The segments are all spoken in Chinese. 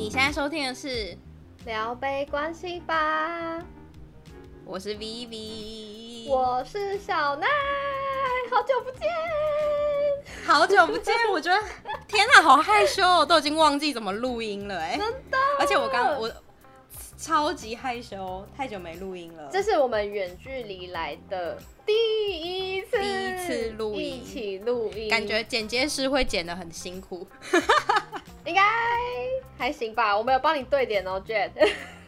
你现在收听的是聊杯关系吧，我是 Vivi，我是小奈，好久不见，好久不见，我觉得天哪，好害羞哦，都已经忘记怎么录音了哎，真的，而且我刚我超级害羞，太久没录音了，这是我们远距离来的第一次，第一次录音，一起录音，感觉剪接师会剪得很辛苦。应该还行吧，我没有帮你对点哦，Jet，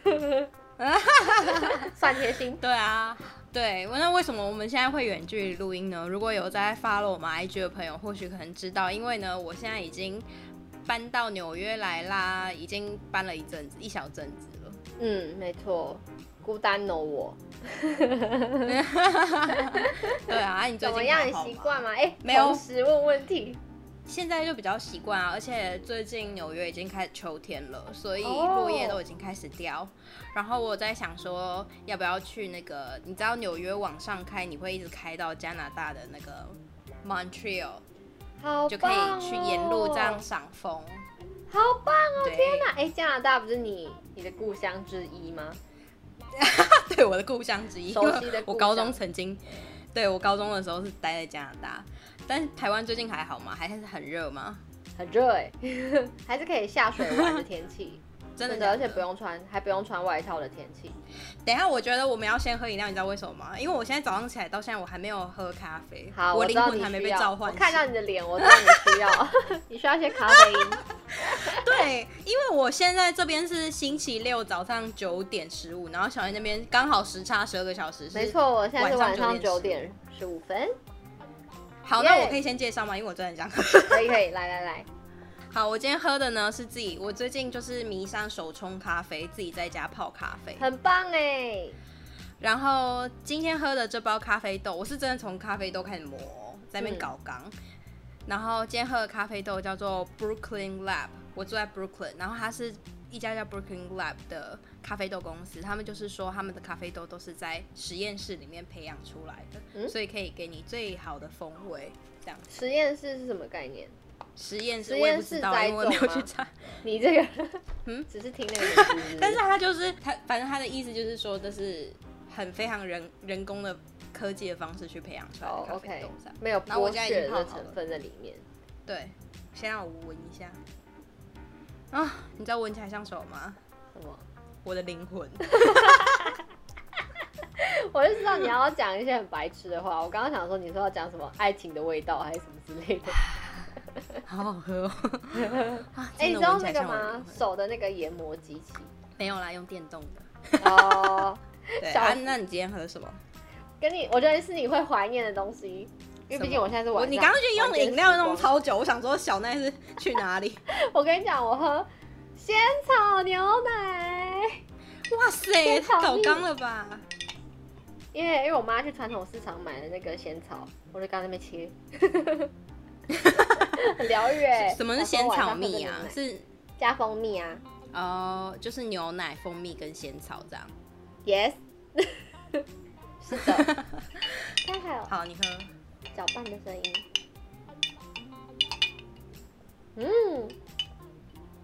算贴心。对啊，对，那为什么我们现在会远距离录音呢？如果有在 follow 我们 IG 的朋友，或许可能知道，因为呢，我现在已经搬到纽约来啦，已经搬了一阵子，一小阵子了。嗯，没错，孤单哦我。对啊，你最近怎么样？你习惯吗？哎、欸，没有。同时问问题。现在就比较习惯啊，而且最近纽约已经开始秋天了，所以落叶都已经开始掉。Oh. 然后我在想说，要不要去那个？你知道纽约往上开，你会一直开到加拿大的那个 Montreal，好哦，就可以去沿路这样赏风。好棒哦！天哪，哎，加拿大不是你你的故乡之一吗？对，我的故乡之一。熟悉的故乡。我高中曾经，对我高中的时候是待在加拿大。但台湾最近还好吗？还是很热吗？很热哎、欸，还是可以下水玩的天气，真的，而且不用穿，还不用穿外套的天气。等一下，我觉得我们要先喝饮料，你知道为什么吗？因为我现在早上起来到现在，我还没有喝咖啡。好，我灵魂还没被召唤。我看到你的脸，我知道你需要，你需要一些咖啡因。对，因为我现在这边是星期六早上九点十五，然后小燕那边刚好时差十二个小时。没错，我现在是晚上九点十五分。好.那我可以先介绍吗？因为我真的很想喝。可以可以，来来来。好，我今天喝的呢是自己，我最近就是迷上手冲咖啡，自己在家泡咖啡，很棒哎。然后今天喝的这包咖啡豆，我是真的从咖啡豆开始磨，在那边搞缸。嗯。然后今天喝的咖啡豆叫做 Brooklyn Lab，我住在 Brooklyn，然后它是。一家叫 Brooklyn Lab 的咖啡豆公司，他们就是说他们的咖啡豆都是在实验室里面培养出来的，嗯，所以可以给你最好的风味。这样，实验室是什么概念？实验室我也不知道，因为我没有去查。你这个，嗯，只是听那个但是他就是他，反正他的意思就是说，这是很非常人人工的科技的方式去培养出来的咖啡豆，oh. 没有剥削的成分在里面。对，先让我闻一下。啊，你知道闻起来像什么吗？什么？我的灵魂。我就知道你要讲一些很白痴的话。我刚刚想说，你说要讲什么爱情的味道，还是什么之类的。好好喝哦。哎、欸，你知道那个吗？手的那个研磨机器。没有啦，用电动的。哦。对啊，那你今天喝什么？跟你，我觉得是你会怀念的东西。因为毕竟我现在是晚上，你刚刚去用饮料弄超久，我想说小奈是去哪里？我跟你讲，我喝仙草牛奶。哇塞，太搞刚了吧！因为因为我妈去传统市场买了那个仙草，我就刚在那边切，很疗愈哎。什么是仙草蜜啊？是加蜂蜜啊？哦、uh,，就是牛奶、蜂蜜跟仙草这样。Yes，是的。太好好，你喝。搅拌的声音，嗯，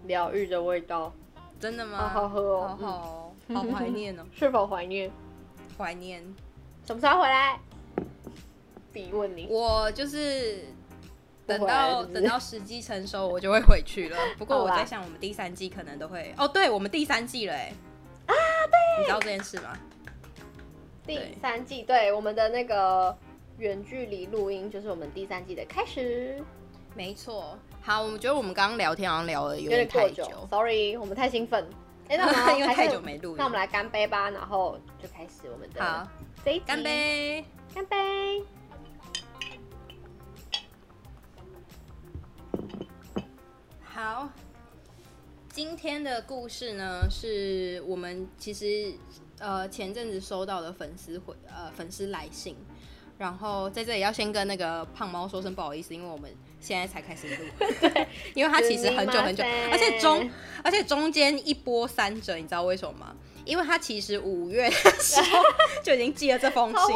疗愈的味道，真的吗？好好喝哦，好好，好怀念哦。是否怀念？怀念。什么时候回来？比问你。我就是等到等到时机成熟，我就会回去了。不过我在想，我们第三季可能都会。哦，对，我们第三季了，哎。啊，对。你知道这件事吗？第三季，对，对我们的那个。远距离录音就是我们第三季的开始，没错。好，我们觉得我们刚刚聊天好像聊了有点太久，久，sorry，我们太兴奋。哎、欸，那我们 因为太久没录，那我们来干杯吧，然后就开始我们的好，干杯，干杯。好，今天的故事呢，是我们其实呃前阵子收到的粉丝回呃粉丝来信。然后在这里要先跟那个胖猫说声不好意思，因为我们现在才开始录，对，因为他其实很久很久，而且中而且中间一波三折，你知道为什么吗？因为他其实五月的时候就已经寄了这封信，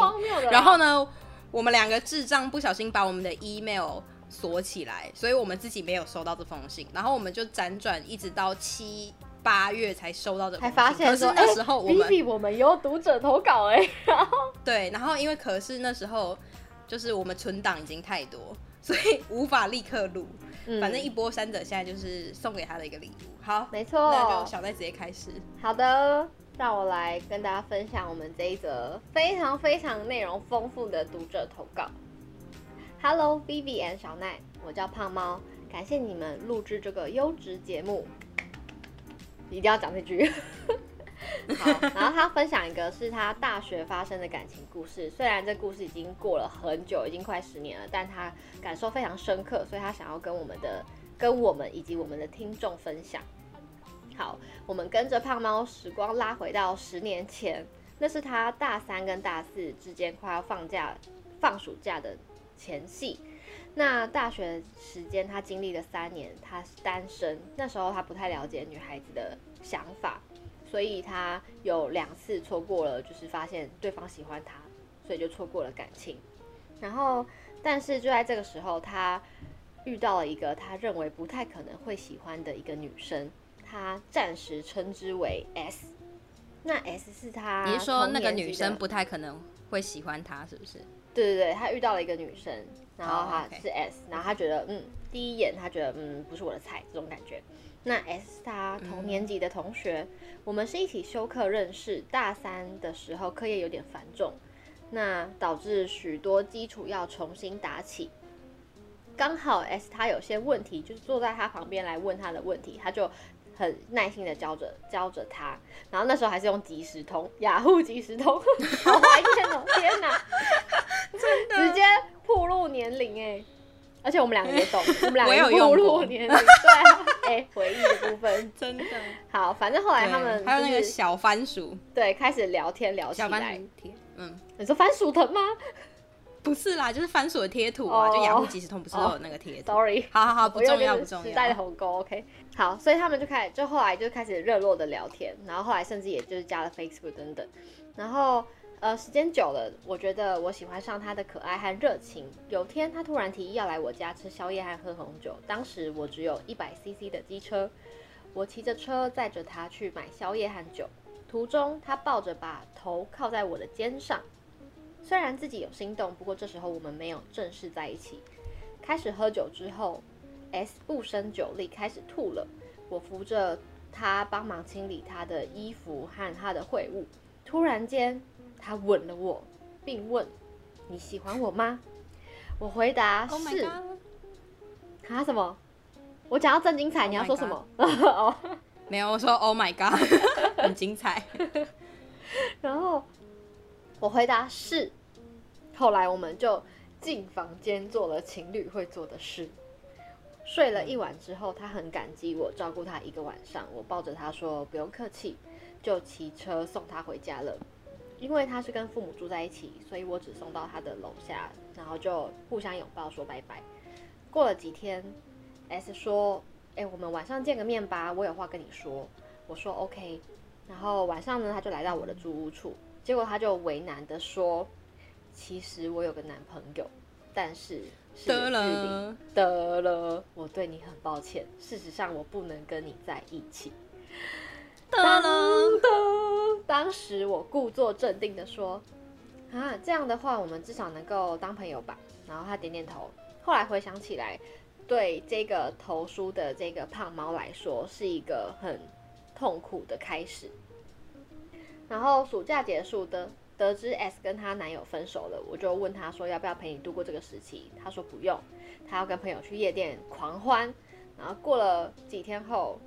然后呢，我们两个智障不小心把我们的 email 锁起来，所以我们自己没有收到这封信。然后我们就辗转一直到七八月才收到这封信，才发现说，那时候我们、欸、我们有读者投稿哎，然后对，然后因为可是那时候就是我们存档已经太多，所以无法立刻录。嗯、反正一波三折，现在就是送给他的一个礼物。好，没错，那就小奈直接开始。好的，让我来跟大家分享我们这一则非常非常内容丰富的读者投稿。Hello Vivi and 小奈，我叫胖猫，感谢你们录制这个优质节目，一定要讲这句。好，然后他分享一个是他大学发生的感情故事，虽然这故事已经过了很久，已经快十年了，但他感受非常深刻，所以他想要跟我们的、跟我们以及我们的听众分享。好，我们跟着胖猫时光拉回到十年前，那是他大三跟大四之间快要放假、放暑假的前夕。那大学时间他经历了三年，他是单身，那时候他不太了解女孩子的想法。所以他有两次错过了，就是发现对方喜欢他，所以就错过了感情。然后，但是就在这个时候，他遇到了一个他认为不太可能会喜欢的一个女生，他暂时称之为 S。那 S 是他，你是说那个女生不太可能会喜欢他，是不是？对对对，他遇到了一个女生，然后他是 S，、oh. 然后他觉得嗯，第一眼他觉得嗯不是我的菜，这种感觉。那 S 是他同年级的同学，嗯，我们是一起修课认识。大三的时候课业有点繁重，那导致许多基础要重新打起。刚好 S 他有些问题，就是坐在他旁边来问他的问题，他就很耐心的教着教着他。然后那时候还是用即时通，雅虎即时通，好怀念哦！天哪，真的直接暴露年龄哎。而且我们两个也懂，我们两个也步入年龄，对啊，哎、欸，回忆的部分 真的好。反正后来他们、就是、还有那个小番薯，对，开始聊天聊起来。小番薯，嗯，你说番薯藤吗？不是啦，就是番薯的贴图啊，oh, 就雅虎即时通不是都有那个贴图？Sorry，好好好，不重要不重要。时代的鸿沟，OK。好，所以他们就开始，就后来就开始热络的聊天，然后后来甚至也就是加了 Facebook 等等，然后。呃，时间久了，我觉得我喜欢上他的可爱和热情。有天，他突然提议要来我家吃宵夜和喝红酒。当时我只有一百 CC 的机车，我骑着车载着他去买宵夜和酒。途中，他抱着把头靠在我的肩上，虽然自己有心动，不过这时候我们没有正式在一起。开始喝酒之后，S 不胜酒力，开始吐了。我扶着他，帮忙清理他的衣服和他的秽物。突然间，他吻了我，并问：“你喜欢我吗？”我回答是。Oh、啊什么？我讲到正精彩，oh、你要说什么？哦，没有，我说 “Oh my god”，很精彩。然后我回答是。后来我们就进房间做了情侣会做的事。睡了一晚之后，他很感激我照顾他一个晚上。我抱着他说：“不用客气。”就骑车送他回家了。因为他是跟父母住在一起，所以我只送到他的楼下，然后就互相拥抱说拜拜。过了几天，S 说：“哎，我们晚上见个面吧，我有话跟你说。”我说：“OK。”然后晚上呢，他就来到我的住屋处，结果他就为难的说：“其实我有个男朋友，但是是有距离。”得了，得了，我对你很抱歉。事实上，我不能跟你在一起。当当，当时我故作镇定的说：“啊，这样的话，我们至少能够当朋友吧。”然后他点点头。后来回想起来，对这个投书的这个胖猫来说，是一个很痛苦的开始。然后暑假结束的，得知 S 跟她男友分手了，我就问他说：“要不要陪你度过这个时期？”他说：“不用，他要跟朋友去夜店狂欢。”然后过了几天后。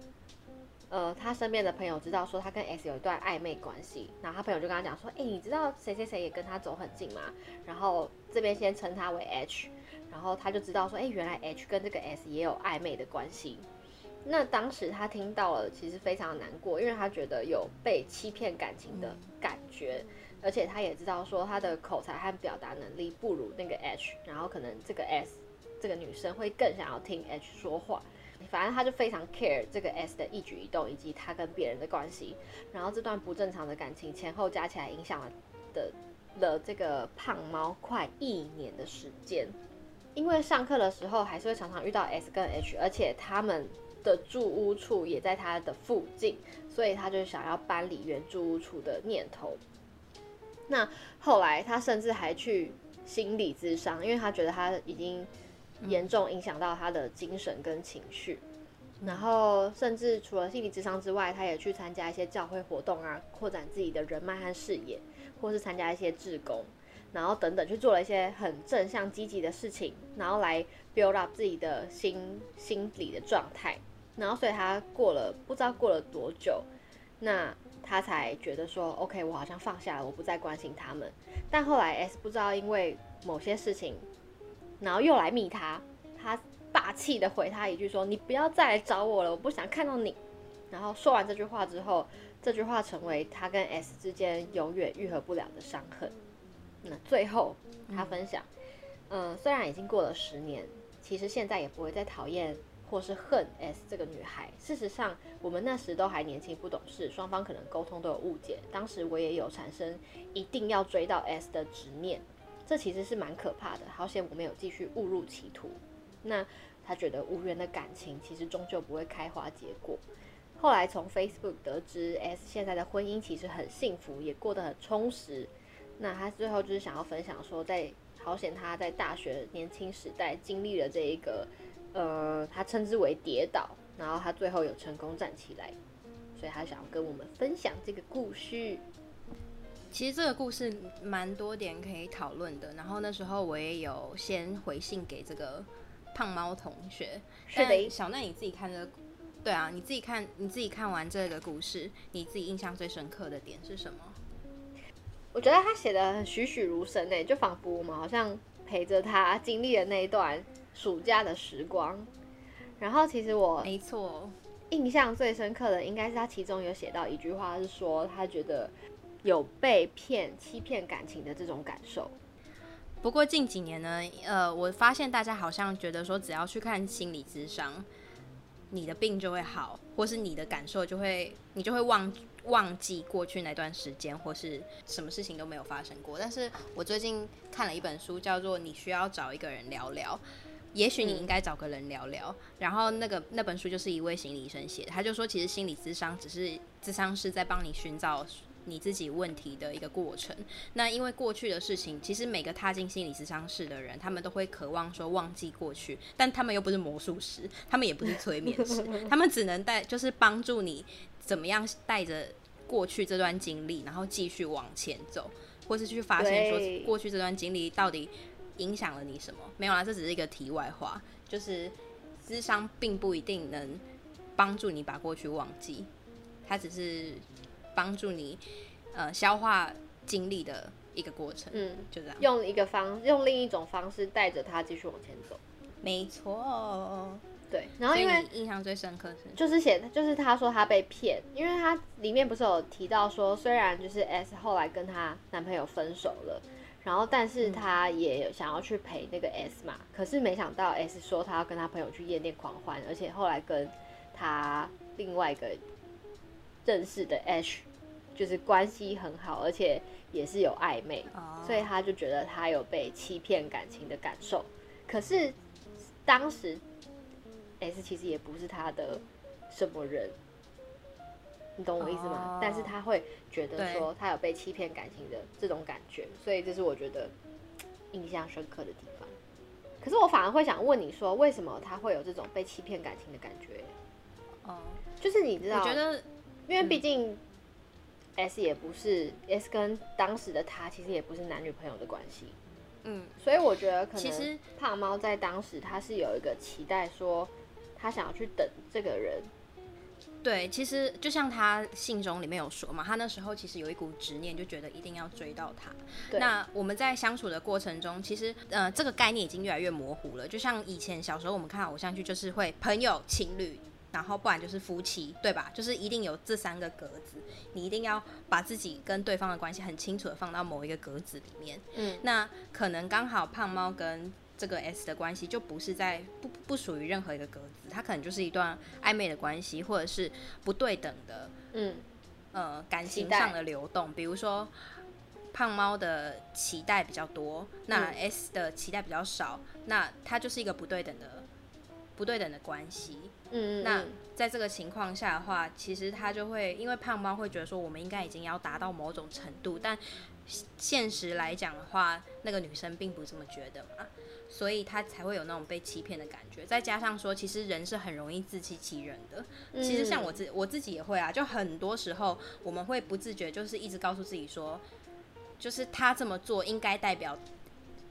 呃，他身边的朋友知道说他跟 S 有一段暧昧关系，然后他朋友就跟他讲说，哎、你知道谁谁谁也跟他走很近吗？然后这边先称他为 H，然后他就知道说，哎、原来 H 跟这个 S 也有暧昧的关系。那当时他听到了，其实非常难过，因为他觉得有被欺骗感情的感觉，而且他也知道说他的口才和表达能力不如那个 H，然后可能这个 S 这个女生会更想要听 H 说话。反正他就非常 care 这个 S 的一举一动，以及他跟别人的关系。然后这段不正常的感情前后加起来，影响了的了这个胖猫快一年的时间。因为上课的时候还是会常常遇到 S 跟 H，而且他们的住屋处也在他的附近，所以他就想要搬离原住屋处的念头。那后来他甚至还去心理咨商，因为他觉得他已经严重影响到他的精神跟情绪。然后甚至除了心理咨商之外，他也去参加一些教会活动啊，扩展自己的人脉和视野，或是参加一些志工，然后等等去做了一些很正向积极的事情，然后来 build up 自己的心心理的状态。然后所以他过了不知道过了多久，那他才觉得说，OK，我好像放下了，我不再关心他们。但后来 S 不知道因为某些事情，然后又来密他，他。霸气的回他一句说：“你不要再来找我了，我不想看到你。”然后说完这句话之后，这句话成为他跟 S 之间永远愈合不了的伤痕。那最后他分享，嗯、虽然已经过了十年，其实现在也不会再讨厌或是恨 S 这个女孩。事实上，我们那时都还年轻不懂事，双方可能沟通都有误解。当时我也有产生一定要追到 S 的执念，这其实是蛮可怕的。好险我没有继续误入歧途。那他觉得无缘的感情其实终究不会开花结果。后来从 Facebook 得知 S 现在的婚姻其实很幸福，也过得很充实。那他最后就是想要分享说，在好险他在大学年轻时代经历了这一个，呃，他称之为跌倒，然后他最后有成功站起来，所以他想要跟我们分享这个故事。其实这个故事蛮多点可以讨论的。然后那时候我也有先回信给这个。胖猫同学，是的。小奈你自己看这个，对啊，你自己看，你自己看完这个故事，你自己印象最深刻的点是什么？我觉得他写的栩栩如生诶，就仿佛我们好像陪着他经历了那一段暑假的时光。然后其实我没错，印象最深刻的应该是他其中有写到一句话，是说他觉得有被骗、欺骗感情的这种感受。不过近几年呢，呃，我发现大家好像觉得说，只要去看心理咨商，你的病就会好，或是你的感受就会，你就会忘忘记过去那段时间，或是什么事情都没有发生过。但是我最近看了一本书，叫做《你需要找一个人聊聊》，也许你应该找个人聊聊。然后那个那本书就是一位心理医生写的，他就说，其实心理咨商只是咨商师在帮你寻找。你自己问题的一个过程。那因为过去的事情，其实每个踏进心理咨商室的人，他们都会渴望说忘记过去，但他们又不是魔术师，他们也不是催眠师，他们只能带，就是帮助你怎么样带着过去这段经历，然后继续往前走，或是去发现说过去这段经历到底影响了你什么？没有啦，这只是一个题外话，就是智商并不一定能帮助你把过去忘记，它只是。帮助你，呃，消化经历的一个过程，嗯，就这样，用一个方，用另一种方式带着他继续往前走，没错，对。然后因为印象最深刻是，就是写，就是他说他被骗，因为他里面不是有提到说，虽然就是 S 后来跟她男朋友分手了，然后但是他也想要去陪那个 S 嘛，嗯，可是没想到 S 说他要跟他朋友去夜店狂欢，而且后来跟他另外一个。认识的 H 就是关系很好，而且也是有暧昧，oh. 所以他就觉得他有被欺骗感情的感受。可是当时 S 其实也不是他的什么人，你懂我意思吗？Oh. 但是他会觉得说他有被欺骗感情的这种感觉，所以这是我觉得印象深刻的地方。可是我反而会想问你说，为什么他会有这种被欺骗感情的感觉？哦，oh. 就是你知道，我觉得。因为毕竟，S 也不是 S 跟当时的他其实也不是男女朋友的关系，嗯，所以我觉得可能胖猫在当时他是有一个期待，说他想要去等这个人。对，其实就像他信中里面有说嘛，他那时候其实有一股执念，就觉得一定要追到他。那我们在相处的过程中，其实呃这个概念已经越来越模糊了。就像以前小时候我们看偶像剧，就是会朋友、情侣。然后不然就是夫妻，对吧？就是一定有这三个格子，你一定要把自己跟对方的关系很清楚的放到某一个格子里面。嗯，那可能刚好胖猫跟这个 S 的关系就不是在不不属于任何一个格子，它可能就是一段暧昧的关系，或者是不对等的，嗯，呃，感情上的流动。比如说胖猫的期待比较多，那 S 的期待比较少，嗯、那它就是一个不对等的不对等的关系。嗯，那在这个情况下的话，其实他就会因为胖猫会觉得说，我们应该已经要达到某种程度，但现实来讲的话，那个女生并不这么觉得嘛，所以他才会有那种被欺骗的感觉。再加上说，其实人是很容易自欺欺人的。其实像我自我自己也会啊，就很多时候我们会不自觉，就是一直告诉自己说，就是他这么做应该代表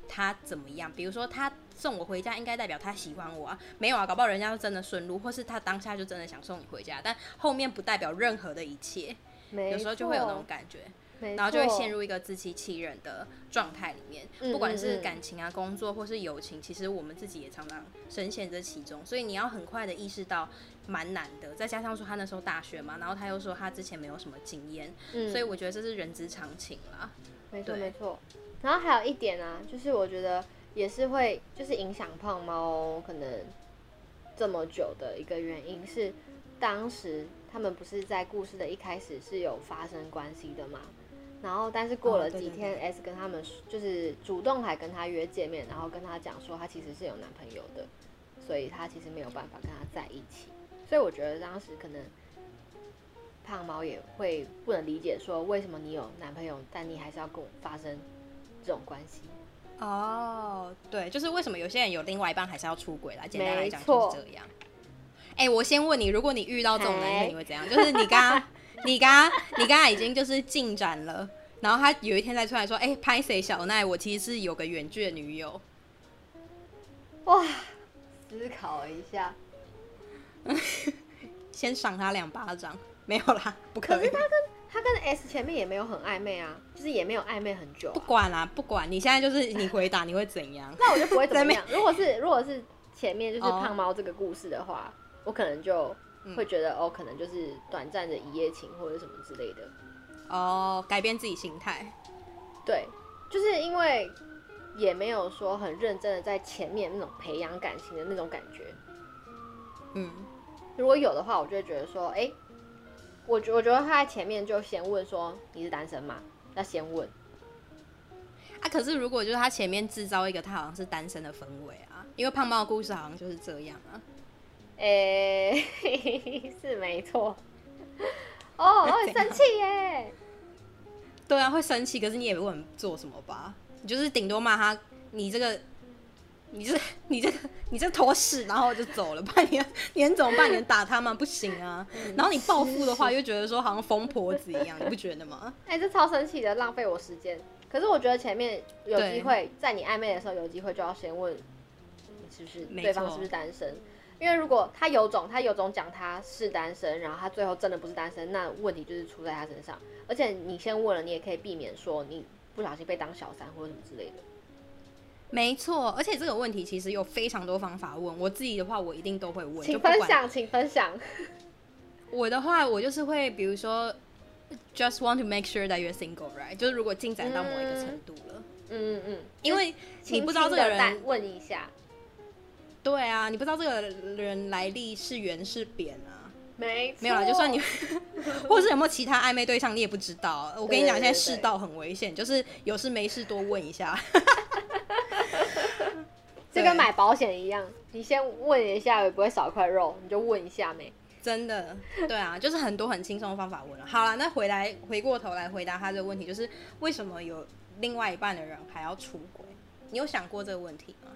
他怎么样，比如说他。送我回家应该代表他喜欢我啊？没有啊，搞不好人家是真的顺路，或是他当下就真的想送你回家，但后面不代表任何的一切。有时候就会有那种感觉，然后就会陷入一个自欺欺人的状态里面。不管是感情啊、工作或是友情，其实我们自己也常常深陷这其中。所以你要很快的意识到，蛮难的。再加上说他那时候大学嘛，然后他又说他之前没有什么经验，所以我觉得这是人之常情啦。没错没错。然后还有一点啊，就是我觉得。也是会，就是影响胖猫可能这么久的一个原因是，当时他们不是在故事的一开始是有发生关系的嘛，然后但是过了几天，S 跟他们就是主动还跟他约见面，然后跟他讲说他其实是有男朋友的，所以他其实没有办法跟他在一起，所以我觉得当时可能胖猫也会不能理解说，为什么你有男朋友，但你还是要跟我发生这种关系。哦，对，就是为什么有些人有另外一半还是要出轨啦？简单来讲就是这样。哎、欸，我先问你，如果你遇到这种男生，你会怎样？就是你刚刚，你刚刚，你刚刚已经就是进展了，然后他有一天再出来说：“哎、欸，拍谁小奈？我其实是有个远距的女友。”哇，思考一下，先赏他两巴掌，没有啦，不可以。可他跟 S 前面也没有很暧昧啊，就是也没有暧昧很久、啊。不管啦、啊，不管你现在就是你回答，你会怎样？那我就不会怎么样。如果是如果是前面就是胖猫这个故事的话，哦、我可能就会觉得、嗯、哦，可能就是短暂的一夜情或者什么之类的。哦，改变自己心态。对，就是因为也没有说很认真的在前面那种培养感情的那种感觉。嗯，如果有的话，我就会觉得说，哎、欸。我觉我觉得他在前面就先问说，你是单身吗？那先问啊。可是如果就是他前面制造一个他好像是单身的氛围啊，因为胖猫的故事好像就是这样啊。诶、欸，是没错。哦，我很生气耶。对啊，会生气，可是你也不能做什么吧？你就是顶多骂他，你这个。你这、你这个、你这坨屎，然后就走了。半年，你能怎么办？你能打他吗？不行啊。然后你报复的话，又觉得说好像疯婆子一样，你不觉得吗？哎、欸，这超生气的，浪费我时间。可是我觉得前面有机会，在你暧昧的时候有机会，就要先问你是不是对方是不是单身。因为如果他有种，他有种讲他是单身，然后他最后真的不是单身，那问题就是出在他身上。而且你先问了，你也可以避免说你不小心被当小三或者什么之类的。没错，而且这个问题其实有非常多方法问。我自己的话，我一定都会问。请分享，请分享。我的话，我就是会，比如说，just want to make sure that you're single, right？就是如果进展到某一个程度了，嗯嗯嗯，因为你不知道这个人，问一下。对啊，你不知道这个人来历是圆是扁啊？没，没有啦，就算你，或者是有没有其他暧昧对象，你也不知道。我跟你讲，现在世道很危险，就是有事没事多问一下。这跟买保险一样，你先问一下，也不会少一块肉，你就问一下没？真的，对啊，就是很多很轻松的方法问了。好了，那回来回过头来回答他这个问题，就是为什么有另外一半的人还要出轨？你有想过这个问题吗？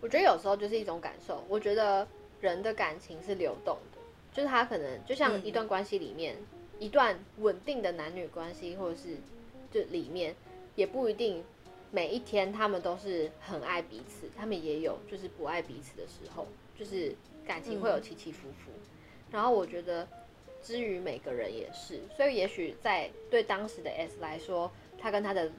我觉得有时候就是一种感受。我觉得人的感情是流动的，就是他可能就像一段关系里面，嗯、一段稳定的男女关系，或者是就里面也不一定。每一天，他们都是很爱彼此，他们也有就是不爱彼此的时候，就是感情会有起起伏伏。嗯、然后我觉得，之于每个人也是，所以也许在对当时的 S 来说，他跟他的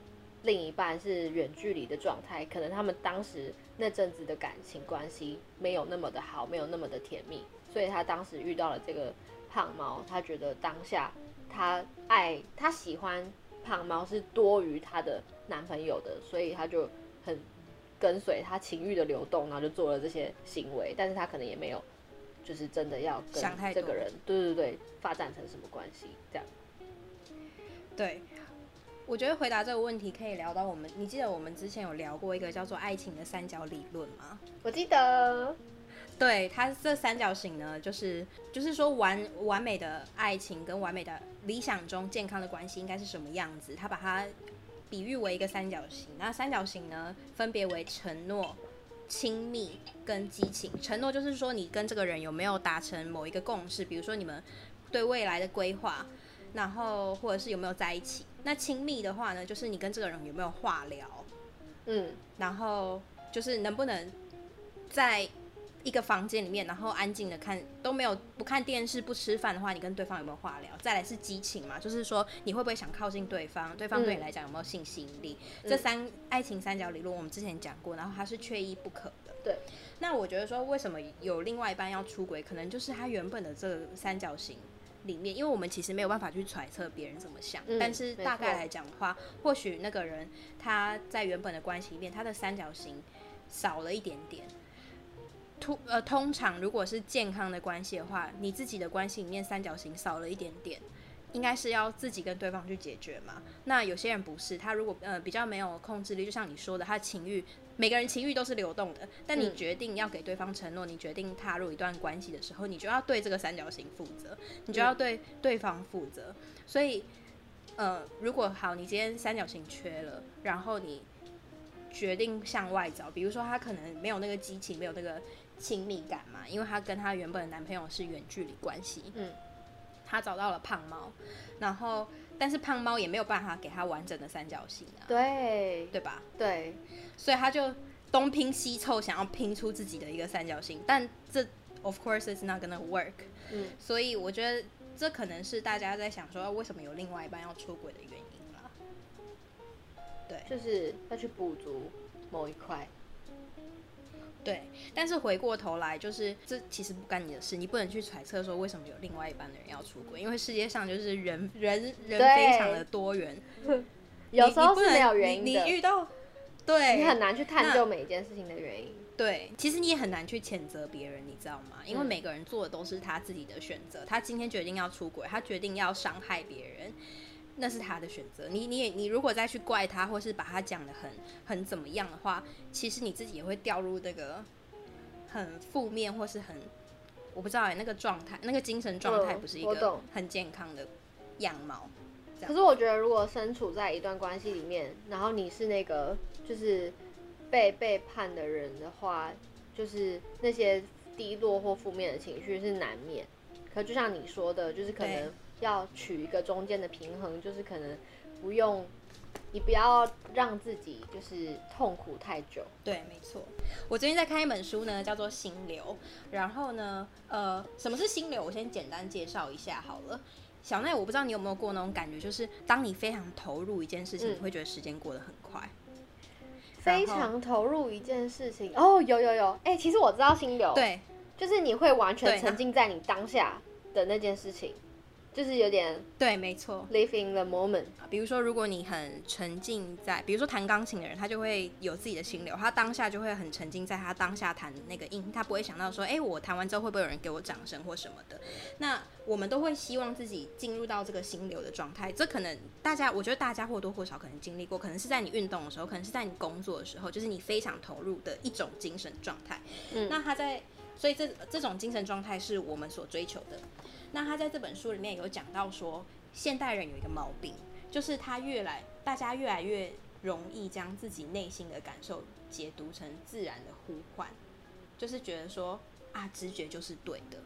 另一半是远距离的状态，可能他们当时那阵子的感情关系没有那么的好，没有那么的甜蜜，所以他当时遇到了这个胖猫，他觉得当下他爱他喜欢。胖猫是多于她的男朋友的，所以她就很跟随她情欲的流动，然后就做了这些行为。但是她可能也没有，就是真的要跟这个人，对对对，发展成什么关系这样。对，我觉得回答这个问题可以聊到我们，你记得我们之前有聊过一个叫做爱情的三角理论吗？我记得。对，它这三角形呢，就是就是说完完美的爱情跟完美的理想中健康的关系应该是什么样子？他把它比喻为一个三角形。那三角形呢，分别为承诺、亲密跟激情。承诺就是说你跟这个人有没有达成某一个共识，比如说你们对未来的规划，然后或者是有没有在一起。那亲密的话呢，就是你跟这个人有没有话聊，嗯，然后就是能不能在一个房间里面，然后安静的看，都没有不看电视不吃饭的话，你跟对方有没有话聊？再来是激情嘛，就是说你会不会想靠近对方？对方对你来讲有没有性吸引力？嗯、这三爱情三角理论我们之前讲过，然后它是缺一不可的。对。那我觉得说为什么有另外一半要出轨，可能就是他原本的这个三角形里面，因为我们其实没有办法去揣测别人怎么想，嗯、但是大概来讲的话，或许那个人他在原本的关系里面，他的三角形少了一点点。通呃，通常如果是健康的关系的话，你自己的关系里面三角形少了一点点，应该是要自己跟对方去解决嘛。那有些人不是，他如果呃比较没有控制力，就像你说的，他情欲，每个人情欲都是流动的。但你决定要给对方承诺，你决定踏入一段关系的时候，你就要对这个三角形负责，你就要对对方负责。所以，呃，如果好，你今天三角形缺了，然后你决定向外找，比如说他可能没有那个激情，没有那个。亲密感嘛，因为他跟他原本的男朋友是远距离关系。嗯，他找到了胖猫，然后但是胖猫也没有办法给他完整的三角形啊。对，对吧？对，所以他就东拼西凑，想要拼出自己的一个三角形，但这 of course is not gonna work。嗯，所以我觉得这可能是大家在想说，为什么有另外一半要出轨的原因啦。对，就是要去补足某一块。对，但是回过头来，就是这其实不干你的事，你不能去揣测说为什么有另外一半的人要出轨，因为世界上就是人人人非常的多元，有时候是没有原因的。你，你遇到，对，你很难去探究每一件事情的原因。对，其实你也很难去谴责别人，你知道吗？因为每个人做的都是他自己的选择，他今天决定要出轨，他决定要伤害别人。那是他的选择，你你也你如果再去怪他，或是把他讲的很很怎么样的话，其实你自己也会掉入那个很负面或是很我不知道哎、欸、那个状态，那个精神状态不是一个很健康的样貌。可是我觉得，如果身处在一段关系里面，然后你是那个就是被背叛的人的话，就是那些低落或负面的情绪是难免。可就像你说的，就是可能。要取一个中间的平衡，就是可能不用，你不要让自己就是痛苦太久。对，没错。我最近在看一本书呢，叫做《心流》。然后呢，呃，什么是心流？我先简单介绍一下好了。小奈，我不知道你有没有过那种感觉，就是当你非常投入一件事情，嗯、你会觉得时间过得很快。非常投入一件事情哦，有有有，哎、欸，其实我知道心流，对，就是你会完全沉浸在你当下的那件事情。就是有点对，没错，live in the moment。比如说，如果你很沉浸在，比如说弹钢琴的人，他就会有自己的心流，他当下就会很沉浸在他当下弹那个音，他不会想到说，哎、欸，我弹完之后会不会有人给我掌声或什么的。那我们都会希望自己进入到这个心流的状态。这可能大家，我觉得大家或多或少可能经历过，可能是在你运动的时候，可能是在你工作的时候，就是你非常投入的一种精神状态。嗯，那他在，所以这这种精神状态是我们所追求的。那他在这本书里面有讲到说，现代人有一个毛病，就是他越来，大家越来越容易将自己内心的感受解读成自然的呼唤，就是觉得说啊，直觉就是对的。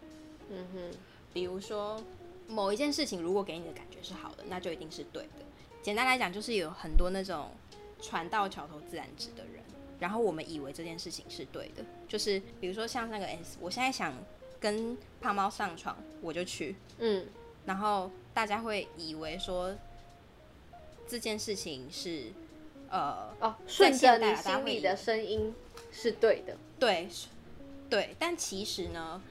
嗯哼，比如说某一件事情如果给你的感觉是好的，那就一定是对的。简单来讲，就是有很多那种船到桥头自然直的人，然后我们以为这件事情是对的，就是比如说像那个 S，我现在想。跟胖猫上床，我就去。嗯，然后大家会以为说这件事情是呃哦，顺着你心里的声音是对的，对对。但其实呢，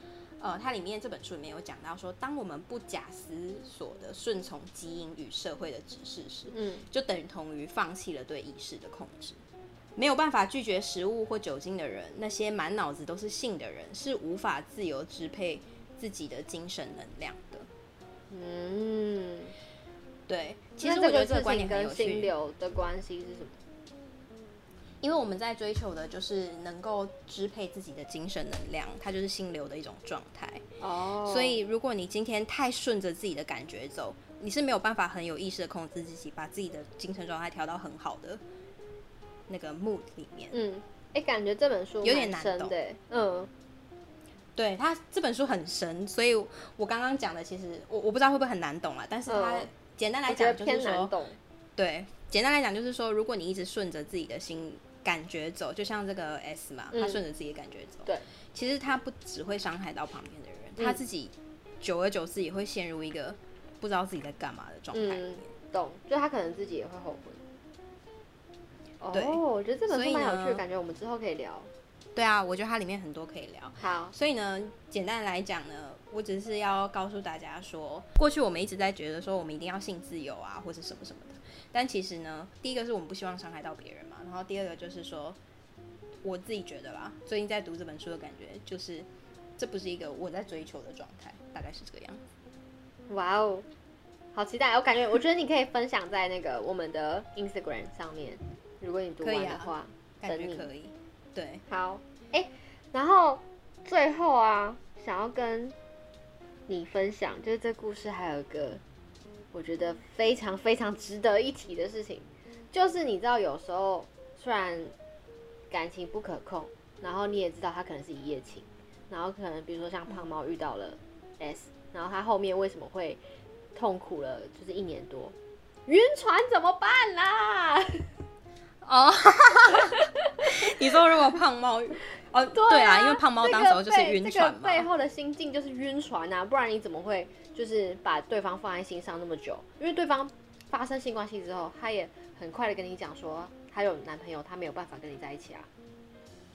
呃，它里面这本书里面有讲到说，当我们不假思索的顺从基因与社会的指示时，嗯，就等同于放弃了对意识的控制。没有办法拒绝食物或酒精的人，那些满脑子都是性的人，是无法自由支配自己的精神能量的。嗯，对，其实我觉得这个观点。跟心流的关系是什么？因为我们在追求的就是能够支配自己的精神能量，它就是心流的一种状态。哦，所以如果你今天太顺着自己的感觉走，你是没有办法很有意识的控制自己，把自己的精神状态调到很好的那个 mood 里面。嗯。哎、欸，感觉这本书有点难懂。嗯，对，他这本书很深，所以我刚刚讲的其实我我不知道会不会很难懂啊。但是它简单来讲就是说，对，简单来讲就是说，如果你一直顺着自己的心感觉走，就像这个 S 嘛，他顺着自己的感觉走，对，其实他不只会伤害到旁边的人，他自己久而久之也会陷入一个不知道自己在干嘛的状态里面。懂，就他可能自己也会后悔。对哦，我觉得这本书蛮有趣的，感觉我们之后可以聊。对啊，我觉得它里面很多可以聊。好，所以呢，简单来讲呢，我只是要告诉大家说，过去我们一直在觉得说，我们一定要性自由啊，或者什么什么的。但其实呢，第一个是我们不希望伤害到别人嘛，然后第二个就是说，我自己觉得啦，最近在读这本书的感觉就是，这不是一个我在追求的状态，大概是这个样子。哇哦，好期待！我感觉，我觉得你可以分享在那个我们的 Instagram 上面。如果你读完的话，可以啊，感觉可以。对，好，哎、欸，然后最后啊，想要跟你分享，就是这故事还有一个我觉得非常非常值得一提的事情，就是你知道，有时候虽然感情不可控，然后你也知道他可能是一夜情，然后可能比如说像胖猫遇到了 S，然后他后面为什么会痛苦了，就是一年多，晕船怎么办啦？哦，你说如果胖猫，哦，对啊，对啊，因为胖猫当时候就是晕船嘛，这个、背后的心境就是晕船啊，不然你怎么会就是把对方放在心上那么久？因为对方发生性关系之后，他也很快的跟你讲说他有男朋友，他没有办法跟你在一起啊。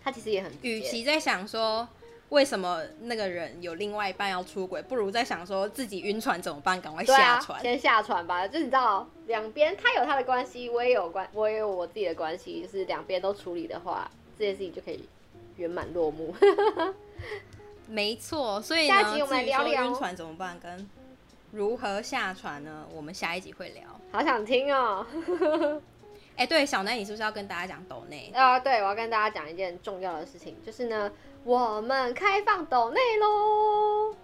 他其实也很，与其在想说。为什么那个人有另外一半要出轨？不如在想说自己晕船怎么办？赶快下船，啊，先下船吧。就你知道，两边他有他的关系，我也有关，我也有我自己的关系。就是两边都处理的话，这件事情就可以圆满落幕。没错，所以呢，下集我们来聊聊晕船怎么办，跟如何下船呢？我们下一集会聊。好想听哦。哎，欸，对，小奈，你是不是要跟大家讲抖内啊？对，我要跟大家讲一件重要的事情，就是呢。我们开放抖内喽，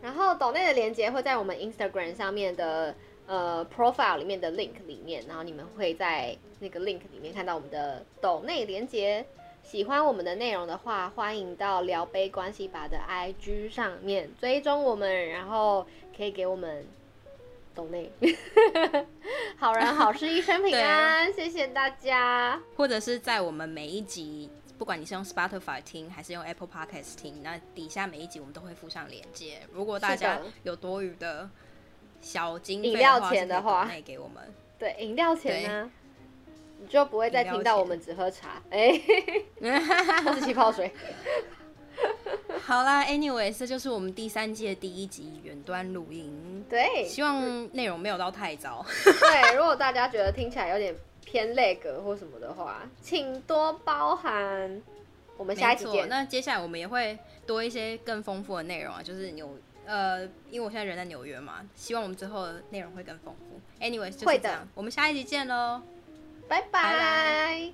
然后抖内的链接会在我们 Instagram 上面的呃 profile 里面的 link 里面，然后你们会在那个 link 里面看到我们的抖内链接。喜欢我们的内容的话，欢迎到聊杯关系吧的 IG 上面追踪我们，然后可以给我们抖内。好人好事一生平安，谢谢大家。或者是在我们每一集。不管你是用 Spotify 听还是用 Apple Podcast 听，那底下每一集我们都会附上链接。如果大家有多余的小金饮料钱的话，可以给我们。对，饮料钱呢，你就不会再听到我们只喝茶，哎，喝气泡水。好啦，Anyway，这就是我们第三季的第一集远端录音。对，希望内容没有到太糟。对，如果大家觉得听起来有点。偏类格或什么的话请多包涵。我们下一期见那接下来我们也会多一些更丰富的内容啊就是纽呃因为我现在人在纽约嘛希望我们之后的内容会更丰富。Anyway 会的我们下一期见喽拜拜。